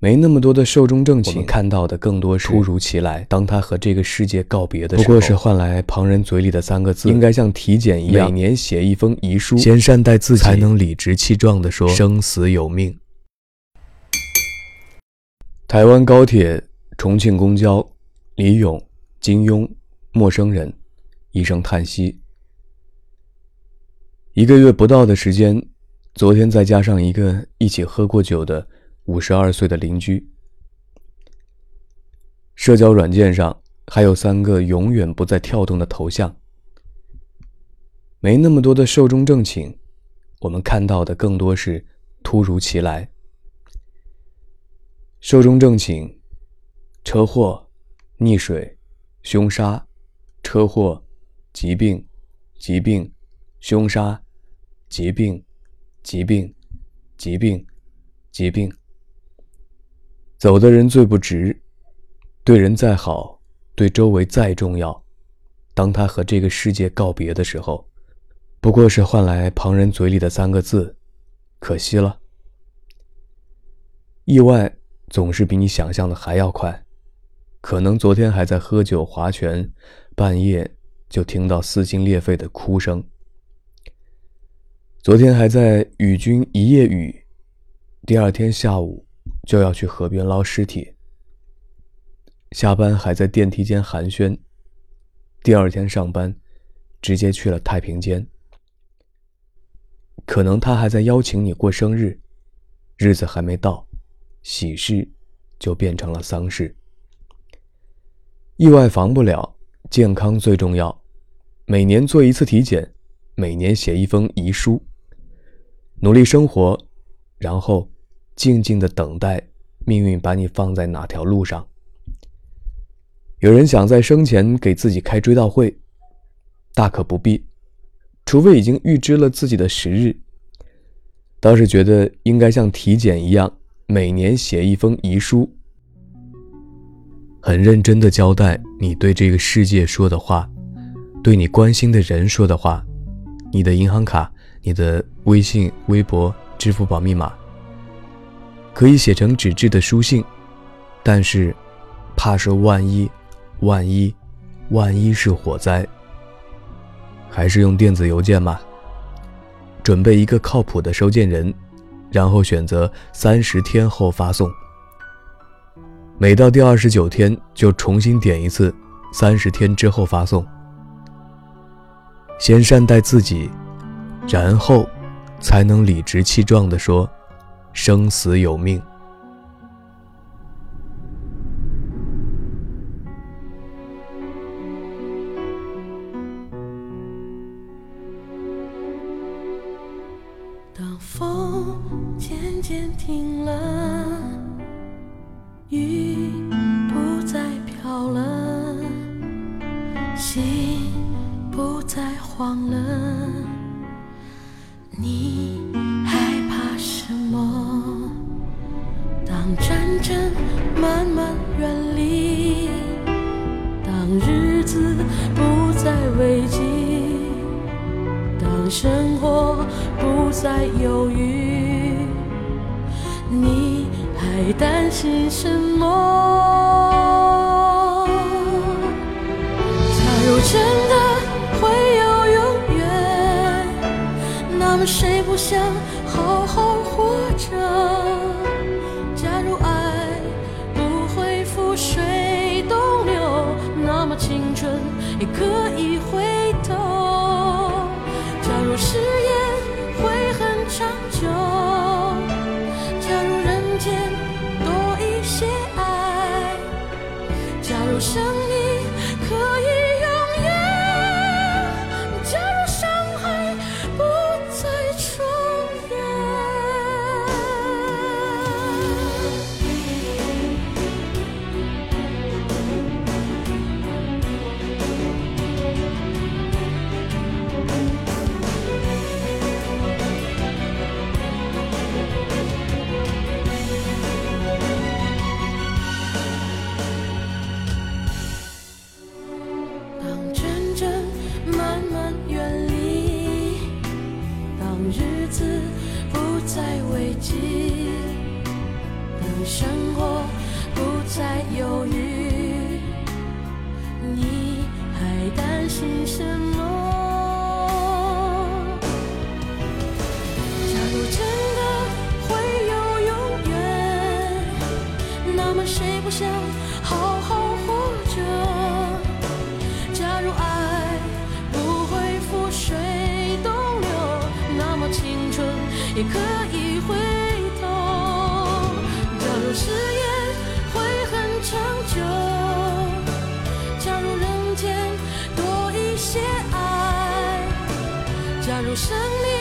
没那么多的寿终正寝，我们看到的更多是突如其来。当他和这个世界告别的时候，不过是换来旁人嘴里的三个字，应该像体检一样，每年写一封遗书，先善待自己，才能理直气壮地说生死有命。台湾高铁、重庆公交，李咏、金庸，陌生人，一声叹息。一个月不到的时间，昨天再加上一个一起喝过酒的。五十二岁的邻居，社交软件上还有三个永远不再跳动的头像。没那么多的寿终正寝，我们看到的更多是突如其来。寿终正寝：车祸、溺水、凶杀、车祸、疾病、疾病、凶杀、疾病、疾病、疾病、疾病。走的人最不值，对人再好，对周围再重要，当他和这个世界告别的时候，不过是换来旁人嘴里的三个字：可惜了。意外总是比你想象的还要快，可能昨天还在喝酒划拳，半夜就听到撕心裂肺的哭声；昨天还在与君一夜雨，第二天下午。就要去河边捞尸体。下班还在电梯间寒暄，第二天上班，直接去了太平间。可能他还在邀请你过生日，日子还没到，喜事就变成了丧事。意外防不了，健康最重要。每年做一次体检，每年写一封遗书，努力生活，然后。静静的等待，命运把你放在哪条路上？有人想在生前给自己开追悼会，大可不必，除非已经预知了自己的时日。倒是觉得应该像体检一样，每年写一封遗书，很认真的交代你对这个世界说的话，对你关心的人说的话，你的银行卡、你的微信、微博、支付宝密码。可以写成纸质的书信，但是，怕是万一，万一，万一是火灾，还是用电子邮件吧。准备一个靠谱的收件人，然后选择三十天后发送。每到第二十九天就重新点一次，三十天之后发送。先善待自己，然后，才能理直气壮地说。生死有命。当风渐渐停了，雨不再飘了，心不再慌了，你。战争慢慢远离，当日子不再危机，当生活不再忧郁，你还担心什么？假如真的会有永远，那么谁不想好好也可以回头。假如誓言会很长久，假如人间多一些爱，假如生命在危机当生活不再犹豫你还担心什么？也可以回头。假如誓言会很长久，假如人间多一些爱，假如生命